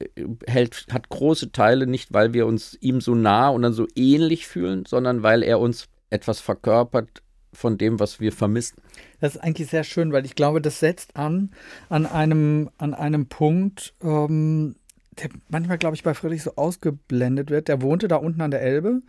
hält, hat große Teile nicht, weil wir uns ihm so nah und dann so ähnlich fühlen, sondern weil er uns etwas verkörpert, von dem, was wir vermissen. Das ist eigentlich sehr schön, weil ich glaube, das setzt an an einem, an einem Punkt, ähm, der manchmal, glaube ich, bei Friedrich so ausgeblendet wird. Der wohnte da unten an der Elbe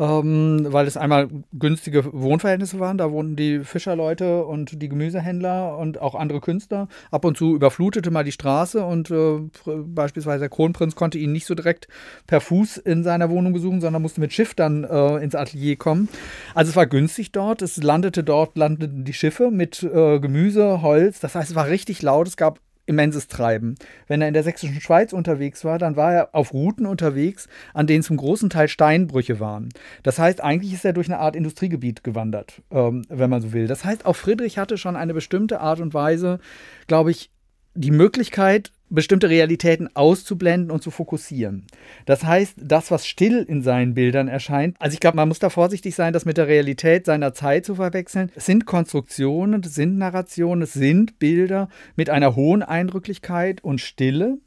ähm, weil es einmal günstige Wohnverhältnisse waren. Da wohnten die Fischerleute und die Gemüsehändler und auch andere Künstler. Ab und zu überflutete mal die Straße und äh, beispielsweise der Kronprinz konnte ihn nicht so direkt per Fuß in seiner Wohnung besuchen, sondern musste mit Schiff dann äh, ins Atelier kommen. Also es war günstig dort. Es landete dort, landeten die Schiffe mit äh, Gemüse, Holz. Das heißt, es war richtig laut. Es gab immenses Treiben. Wenn er in der sächsischen Schweiz unterwegs war, dann war er auf Routen unterwegs, an denen zum großen Teil Steinbrüche waren. Das heißt, eigentlich ist er durch eine Art Industriegebiet gewandert, ähm, wenn man so will. Das heißt, auch Friedrich hatte schon eine bestimmte Art und Weise, glaube ich, die Möglichkeit, bestimmte Realitäten auszublenden und zu fokussieren. Das heißt, das, was still in seinen Bildern erscheint, also ich glaube, man muss da vorsichtig sein, das mit der Realität seiner Zeit zu verwechseln. Es sind Konstruktionen, es sind Narrationen, es sind Bilder mit einer hohen Eindrücklichkeit und Stille,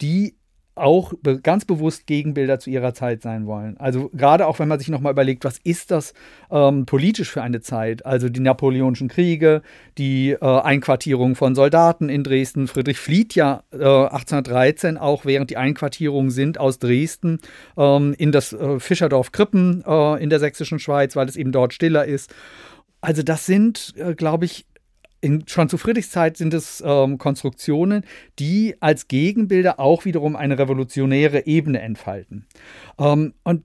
die auch be ganz bewusst Gegenbilder zu ihrer Zeit sein wollen. Also gerade auch wenn man sich nochmal überlegt, was ist das ähm, politisch für eine Zeit? Also die Napoleonischen Kriege, die äh, Einquartierung von Soldaten in Dresden. Friedrich flieht ja äh, 1813 auch während die Einquartierungen sind aus Dresden ähm, in das äh, Fischerdorf Krippen äh, in der sächsischen Schweiz, weil es eben dort stiller ist. Also das sind, äh, glaube ich, in, schon zu Friedrichs Zeit sind es ähm, Konstruktionen, die als Gegenbilder auch wiederum eine revolutionäre Ebene entfalten. Ähm, und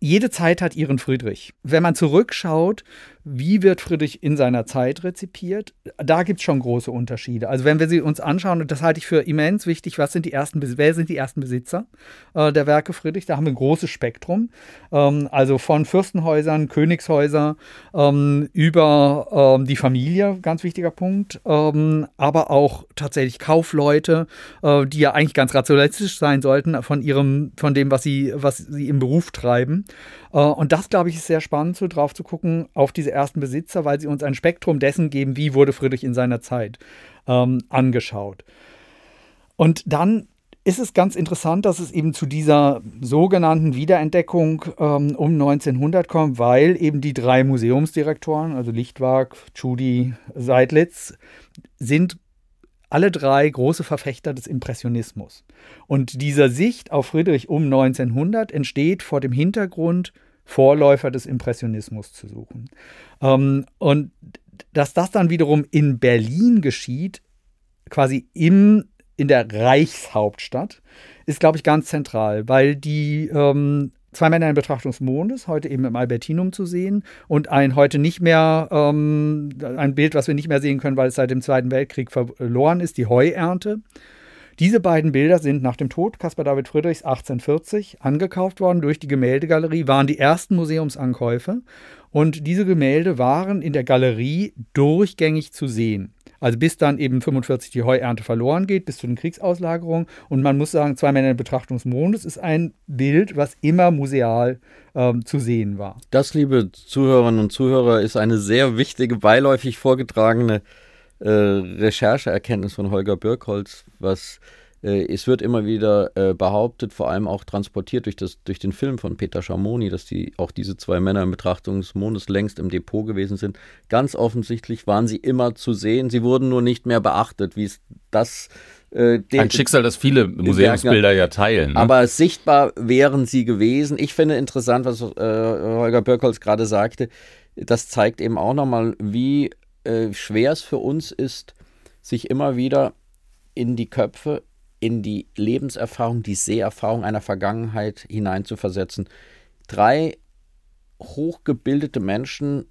jede Zeit hat ihren Friedrich. Wenn man zurückschaut, wie wird Friedrich in seiner Zeit rezipiert? Da gibt es schon große Unterschiede. Also wenn wir sie uns anschauen, und das halte ich für immens wichtig, was sind die ersten, wer sind die ersten Besitzer äh, der Werke Friedrich? Da haben wir ein großes Spektrum. Ähm, also von Fürstenhäusern, Königshäuser ähm, über ähm, die Familie, ganz wichtiger Punkt, ähm, aber auch tatsächlich Kaufleute, äh, die ja eigentlich ganz rationalistisch sein sollten von ihrem, von dem, was sie, was sie im Beruf treiben. Äh, und das, glaube ich, ist sehr spannend, so drauf zu gucken auf diese ersten Besitzer, weil sie uns ein Spektrum dessen geben, wie wurde Friedrich in seiner Zeit ähm, angeschaut. Und dann ist es ganz interessant, dass es eben zu dieser sogenannten Wiederentdeckung ähm, um 1900 kommt, weil eben die drei Museumsdirektoren, also Lichtwag, Tschudi, Seidlitz, sind alle drei große Verfechter des Impressionismus. Und dieser Sicht auf Friedrich um 1900 entsteht vor dem Hintergrund, Vorläufer des Impressionismus zu suchen. Ähm, und dass das dann wiederum in Berlin geschieht, quasi im, in der Reichshauptstadt, ist, glaube ich, ganz zentral, weil die ähm, Zwei Männer in Betrachtung des Mondes, heute eben im Albertinum zu sehen und ein heute nicht mehr, ähm, ein Bild, was wir nicht mehr sehen können, weil es seit dem Zweiten Weltkrieg verloren ist, die Heuernte. Diese beiden Bilder sind nach dem Tod Caspar David Friedrichs 1840 angekauft worden durch die Gemäldegalerie, waren die ersten Museumsankäufe und diese Gemälde waren in der Galerie durchgängig zu sehen. Also bis dann eben 45 die Heuernte verloren geht, bis zu den Kriegsauslagerungen. Und man muss sagen, zwei Männer in Betrachtung des Mondes ist ein Bild, was immer museal ähm, zu sehen war. Das, liebe Zuhörerinnen und Zuhörer, ist eine sehr wichtige, beiläufig vorgetragene äh, Rechercheerkenntnis von Holger Birkholz, was es wird immer wieder äh, behauptet, vor allem auch transportiert durch, das, durch den Film von Peter Schamoni, dass die, auch diese zwei Männer in Betrachtung des Mondes längst im Depot gewesen sind. Ganz offensichtlich waren sie immer zu sehen. Sie wurden nur nicht mehr beachtet, wie es das äh, ein Schicksal, das viele Museumsbilder ja teilen. Ne? Aber sichtbar wären sie gewesen. Ich finde interessant, was äh, Holger Birkholz gerade sagte. Das zeigt eben auch nochmal, wie äh, schwer es für uns ist, sich immer wieder in die Köpfe in die Lebenserfahrung, die Seherfahrung einer Vergangenheit hineinzuversetzen. Drei hochgebildete Menschen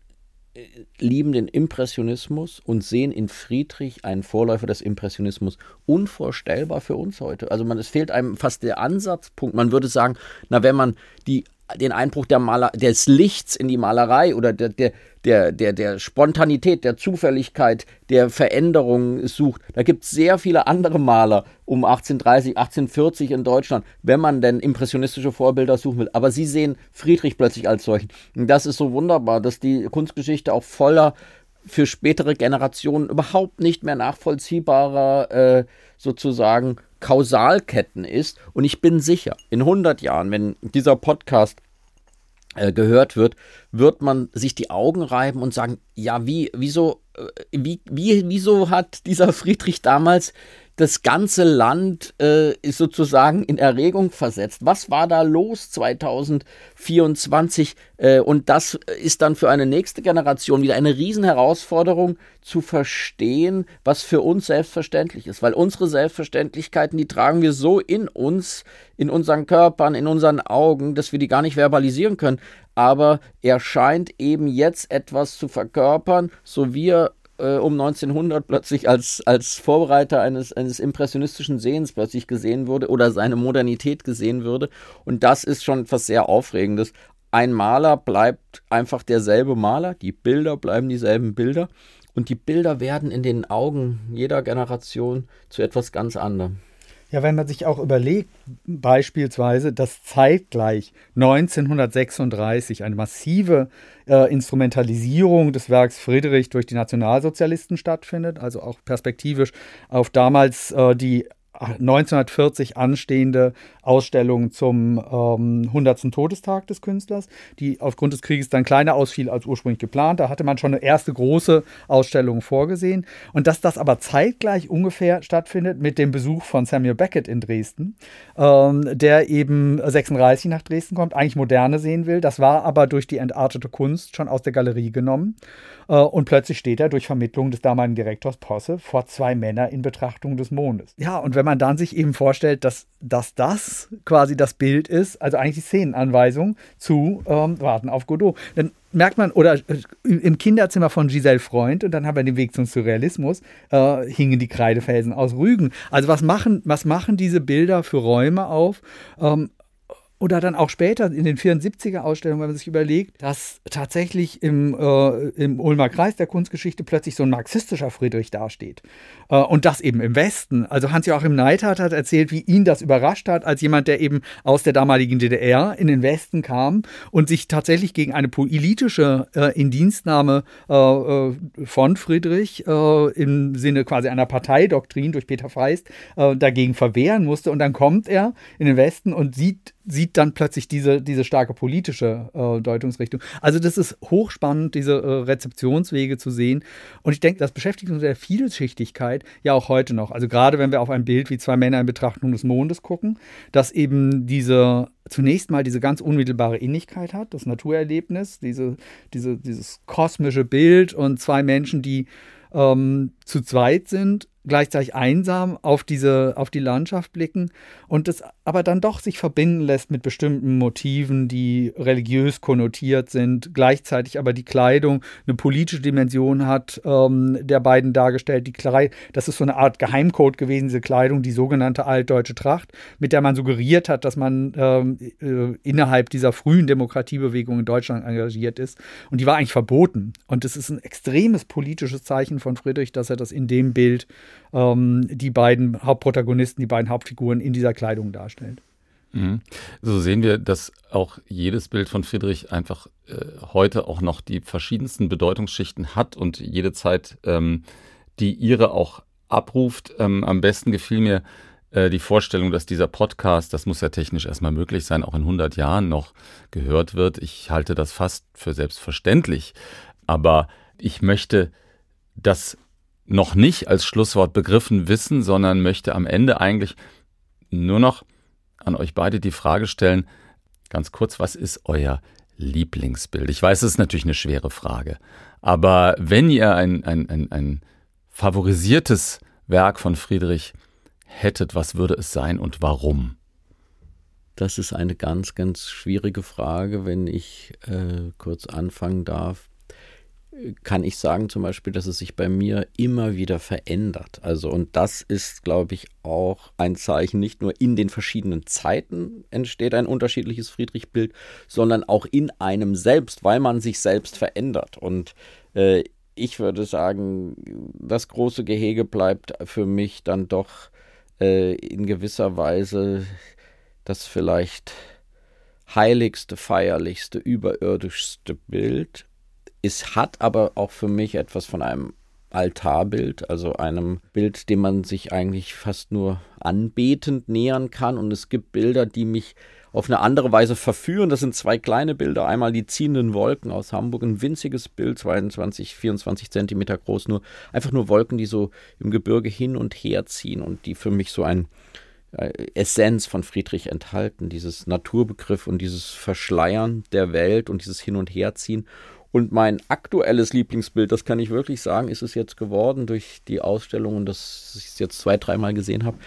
äh, lieben den Impressionismus und sehen in Friedrich einen Vorläufer des Impressionismus. Unvorstellbar für uns heute. Also man, es fehlt einem fast der Ansatzpunkt. Man würde sagen, na, wenn man die den Einbruch der Maler, des Lichts in die Malerei oder der, der, der, der, der Spontanität, der Zufälligkeit, der Veränderung sucht. Da gibt es sehr viele andere Maler um 1830, 1840 in Deutschland, wenn man denn impressionistische Vorbilder suchen will. Aber sie sehen Friedrich plötzlich als solchen. Und das ist so wunderbar, dass die Kunstgeschichte auch voller für spätere Generationen überhaupt nicht mehr nachvollziehbarer äh, sozusagen Kausalketten ist. Und ich bin sicher, in 100 Jahren, wenn dieser Podcast äh, gehört wird, wird man sich die Augen reiben und sagen, ja, wie, wieso, äh, wie, wie, wieso hat dieser Friedrich damals das ganze Land äh, ist sozusagen in Erregung versetzt. Was war da los 2024? Äh, und das ist dann für eine nächste Generation wieder eine Riesenherausforderung zu verstehen, was für uns selbstverständlich ist. Weil unsere Selbstverständlichkeiten, die tragen wir so in uns, in unseren Körpern, in unseren Augen, dass wir die gar nicht verbalisieren können. Aber er scheint eben jetzt etwas zu verkörpern, so wir äh, um 1900 plötzlich als, als Vorbereiter eines, eines impressionistischen Sehens plötzlich gesehen wurde oder seine Modernität gesehen würde. Und das ist schon etwas sehr Aufregendes. Ein Maler bleibt einfach derselbe Maler, die Bilder bleiben dieselben Bilder und die Bilder werden in den Augen jeder Generation zu etwas ganz anderem. Ja, wenn man sich auch überlegt, beispielsweise, dass zeitgleich 1936 eine massive äh, Instrumentalisierung des Werks Friedrich durch die Nationalsozialisten stattfindet, also auch perspektivisch auf damals äh, die 1940 anstehende Ausstellung zum ähm, 100. Todestag des Künstlers, die aufgrund des Krieges dann kleiner ausfiel als ursprünglich geplant. Da hatte man schon eine erste große Ausstellung vorgesehen. Und dass das aber zeitgleich ungefähr stattfindet mit dem Besuch von Samuel Beckett in Dresden, ähm, der eben 36 nach Dresden kommt, eigentlich Moderne sehen will. Das war aber durch die entartete Kunst schon aus der Galerie genommen. Äh, und plötzlich steht er durch Vermittlung des damaligen Direktors Posse vor zwei Männern in Betrachtung des Mondes. Ja, und wenn man dann sich eben vorstellt, dass, dass das quasi das Bild ist, also eigentlich die Szenenanweisung zu ähm, Warten auf Godot, dann merkt man, oder äh, im Kinderzimmer von Giselle Freund, und dann haben wir den Weg zum Surrealismus, äh, hingen die Kreidefelsen aus Rügen. Also was machen, was machen diese Bilder für Räume auf? Ähm, oder dann auch später in den 74er Ausstellungen, wenn man sich überlegt, dass tatsächlich im, äh, im Ulmer Kreis der Kunstgeschichte plötzlich so ein marxistischer Friedrich dasteht. Äh, und das eben im Westen. Also Hans-Joachim Neidhardt hat erzählt, wie ihn das überrascht hat, als jemand, der eben aus der damaligen DDR in den Westen kam und sich tatsächlich gegen eine politische äh, Indienstnahme äh, äh, von Friedrich äh, im Sinne quasi einer Parteidoktrin durch Peter Feist dagegen verwehren musste. Und dann kommt er in den Westen und sieht sieht dann plötzlich diese, diese starke politische äh, Deutungsrichtung. Also das ist hochspannend, diese äh, Rezeptionswege zu sehen. Und ich denke, das beschäftigt uns mit der Vielschichtigkeit ja auch heute noch. Also gerade wenn wir auf ein Bild wie zwei Männer in Betrachtung des Mondes gucken, dass eben diese zunächst mal diese ganz unmittelbare Innigkeit hat, das Naturerlebnis, diese, diese, dieses kosmische Bild und zwei Menschen, die ähm, zu zweit sind gleichzeitig einsam auf diese, auf die Landschaft blicken und es aber dann doch sich verbinden lässt mit bestimmten Motiven, die religiös konnotiert sind, gleichzeitig aber die Kleidung eine politische Dimension hat, ähm, der beiden dargestellt. Die Kleid das ist so eine Art Geheimcode gewesen, diese Kleidung, die sogenannte altdeutsche Tracht, mit der man suggeriert hat, dass man ähm, äh, innerhalb dieser frühen Demokratiebewegung in Deutschland engagiert ist. Und die war eigentlich verboten. Und es ist ein extremes politisches Zeichen von Friedrich, dass er das in dem Bild ähm, die beiden Hauptprotagonisten, die beiden Hauptfiguren in dieser Kleidung darstellt. Mhm. So sehen wir, dass auch jedes Bild von Friedrich einfach äh, heute auch noch die verschiedensten Bedeutungsschichten hat und jede Zeit ähm, die ihre auch abruft. Ähm, am besten gefiel mir äh, die Vorstellung, dass dieser Podcast, das muss ja technisch erstmal möglich sein, auch in 100 Jahren noch gehört wird. Ich halte das fast für selbstverständlich. Aber ich möchte, dass noch nicht als Schlusswort begriffen wissen, sondern möchte am Ende eigentlich nur noch an euch beide die Frage stellen, ganz kurz, was ist euer Lieblingsbild? Ich weiß, es ist natürlich eine schwere Frage, aber wenn ihr ein, ein, ein, ein favorisiertes Werk von Friedrich hättet, was würde es sein und warum? Das ist eine ganz, ganz schwierige Frage, wenn ich äh, kurz anfangen darf kann ich sagen zum Beispiel, dass es sich bei mir immer wieder verändert. Also, und das ist, glaube ich, auch ein Zeichen, nicht nur in den verschiedenen Zeiten entsteht ein unterschiedliches Friedrich-Bild, sondern auch in einem selbst, weil man sich selbst verändert. Und äh, ich würde sagen, das große Gehege bleibt für mich dann doch äh, in gewisser Weise das vielleicht heiligste, feierlichste, überirdischste Bild es hat aber auch für mich etwas von einem Altarbild, also einem Bild, dem man sich eigentlich fast nur anbetend nähern kann. Und es gibt Bilder, die mich auf eine andere Weise verführen. Das sind zwei kleine Bilder. Einmal die ziehenden Wolken aus Hamburg, ein winziges Bild, 22, 24 Zentimeter groß, nur einfach nur Wolken, die so im Gebirge hin und her ziehen und die für mich so ein äh, Essenz von Friedrich enthalten, dieses Naturbegriff und dieses Verschleiern der Welt und dieses Hin- und Herziehen. Und mein aktuelles Lieblingsbild, das kann ich wirklich sagen, ist es jetzt geworden durch die Ausstellung und das ich es jetzt zwei, dreimal gesehen habe.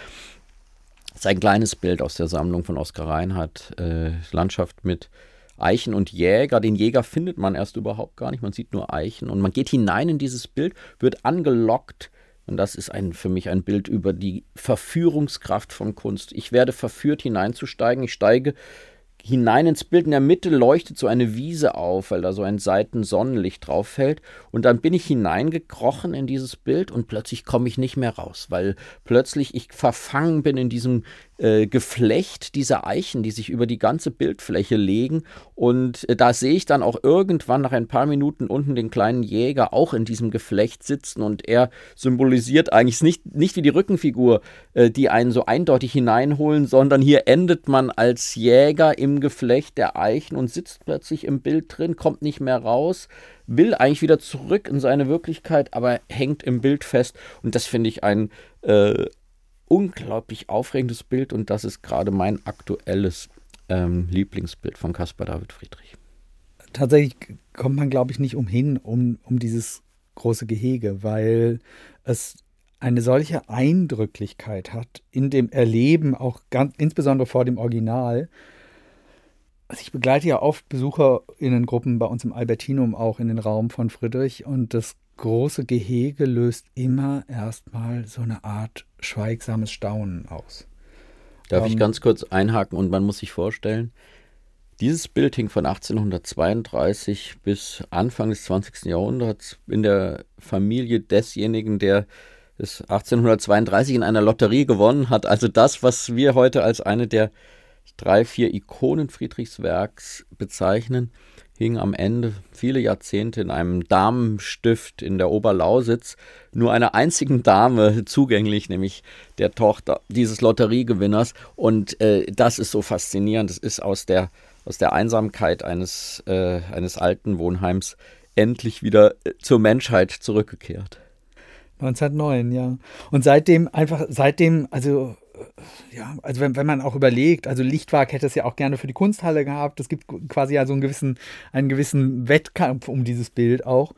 Das ist ein kleines Bild aus der Sammlung von Oskar Reinhardt, äh, Landschaft mit Eichen und Jäger. Den Jäger findet man erst überhaupt gar nicht, man sieht nur Eichen und man geht hinein in dieses Bild, wird angelockt und das ist ein, für mich ein Bild über die Verführungskraft von Kunst. Ich werde verführt hineinzusteigen. Ich steige hinein ins Bild. In der Mitte leuchtet so eine Wiese auf, weil da so ein Seitensonnenlicht drauf fällt. Und dann bin ich hineingekrochen in dieses Bild und plötzlich komme ich nicht mehr raus, weil plötzlich ich verfangen bin in diesem äh, Geflecht dieser Eichen, die sich über die ganze Bildfläche legen. Und äh, da sehe ich dann auch irgendwann nach ein paar Minuten unten den kleinen Jäger auch in diesem Geflecht sitzen und er symbolisiert eigentlich nicht, nicht wie die Rückenfigur, äh, die einen so eindeutig hineinholen, sondern hier endet man als Jäger im Geflecht der Eichen und sitzt plötzlich im Bild drin, kommt nicht mehr raus, will eigentlich wieder zurück in seine Wirklichkeit, aber hängt im Bild fest. Und das finde ich ein, äh, unglaublich aufregendes Bild und das ist gerade mein aktuelles ähm, Lieblingsbild von Caspar David Friedrich. Tatsächlich kommt man, glaube ich, nicht umhin, um, um dieses große Gehege, weil es eine solche Eindrücklichkeit hat in dem Erleben, auch ganz, insbesondere vor dem Original. Also ich begleite ja oft BesucherInnengruppen bei uns im Albertinum auch in den Raum von Friedrich und das große Gehege löst immer erstmal so eine Art schweigsames Staunen aus. Darf ähm, ich ganz kurz einhaken und man muss sich vorstellen, dieses Bild hing von 1832 bis Anfang des 20. Jahrhunderts in der Familie desjenigen, der es 1832 in einer Lotterie gewonnen hat. Also das, was wir heute als eine der drei, vier Ikonen Friedrichs Werks bezeichnen hing am Ende viele Jahrzehnte in einem Damenstift in der Oberlausitz nur einer einzigen Dame <laughs> zugänglich, nämlich der Tochter dieses Lotteriegewinners. Und äh, das ist so faszinierend. Es ist aus der, aus der Einsamkeit eines, äh, eines alten Wohnheims endlich wieder äh, zur Menschheit zurückgekehrt. 1909, ja. Und seitdem einfach, seitdem, also ja, also wenn, wenn man auch überlegt, also Lichtwag hätte es ja auch gerne für die Kunsthalle gehabt. Es gibt quasi ja so einen gewissen, einen gewissen Wettkampf um dieses Bild auch.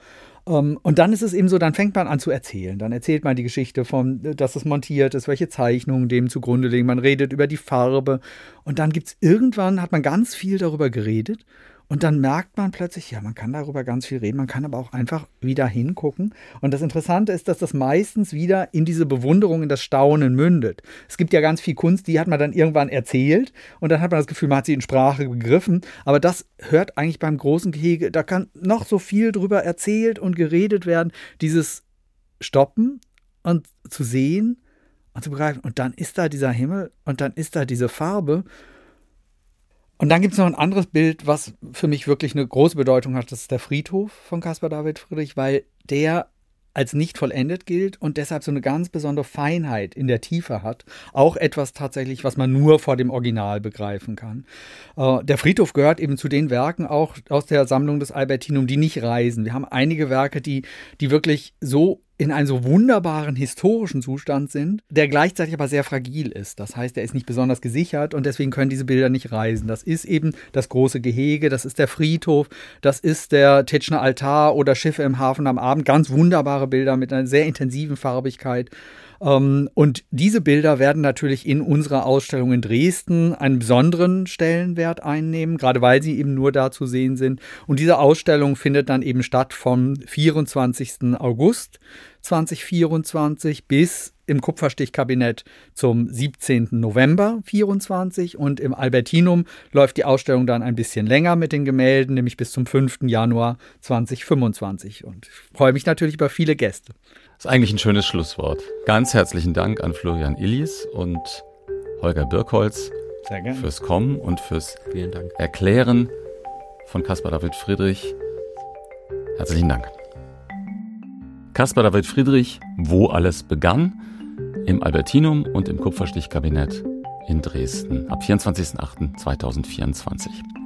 Um, ähm, und dann ist es eben so, dann fängt man an zu erzählen. Dann erzählt man die Geschichte von, dass es montiert ist, welche Zeichnungen dem zugrunde liegen. Man redet über die Farbe. Und dann gibt es irgendwann, hat man ganz viel darüber geredet. Und dann merkt man plötzlich, ja, man kann darüber ganz viel reden, man kann aber auch einfach wieder hingucken. Und das Interessante ist, dass das meistens wieder in diese Bewunderung, in das Staunen mündet. Es gibt ja ganz viel Kunst, die hat man dann irgendwann erzählt und dann hat man das Gefühl, man hat sie in Sprache begriffen. Aber das hört eigentlich beim großen Gehege, da kann noch so viel drüber erzählt und geredet werden. Dieses Stoppen und zu sehen und zu begreifen. Und dann ist da dieser Himmel und dann ist da diese Farbe. Und dann gibt es noch ein anderes Bild, was für mich wirklich eine große Bedeutung hat. Das ist der Friedhof von Caspar David Friedrich, weil der als nicht vollendet gilt und deshalb so eine ganz besondere Feinheit in der Tiefe hat. Auch etwas tatsächlich, was man nur vor dem Original begreifen kann. Äh, der Friedhof gehört eben zu den Werken auch aus der Sammlung des Albertinum, die nicht reisen. Wir haben einige Werke, die, die wirklich so in einem so wunderbaren historischen Zustand sind, der gleichzeitig aber sehr fragil ist. Das heißt, er ist nicht besonders gesichert und deswegen können diese Bilder nicht reisen. Das ist eben das große Gehege, das ist der Friedhof, das ist der Tetschner Altar oder Schiffe im Hafen am Abend. Ganz wunderbare Bilder mit einer sehr intensiven Farbigkeit. Ähm, und diese Bilder werden natürlich in unserer Ausstellung in Dresden einen besonderen Stellenwert einnehmen, gerade weil sie eben nur da zu sehen sind. Und diese Ausstellung findet dann eben statt vom 24. August 2024 bis im Kupferstichkabinett zum 17. November 24 und im Albertinum läuft die Ausstellung dann ein bisschen länger mit den Gemälden, nämlich bis zum 5. Januar 2025 und ich freue mich natürlich über viele Gäste. Das ist eigentlich ein schönes Schlusswort. Ganz herzlichen Dank an Florian Illis und Holger Birkholz fürs Kommen und fürs Erklären von Caspar David Friedrich. Herzlichen Dank. Caspar David Friedrich, Wo alles begann, im Albertinum und im Kupferstichkabinett in Dresden ab 24.08.2024.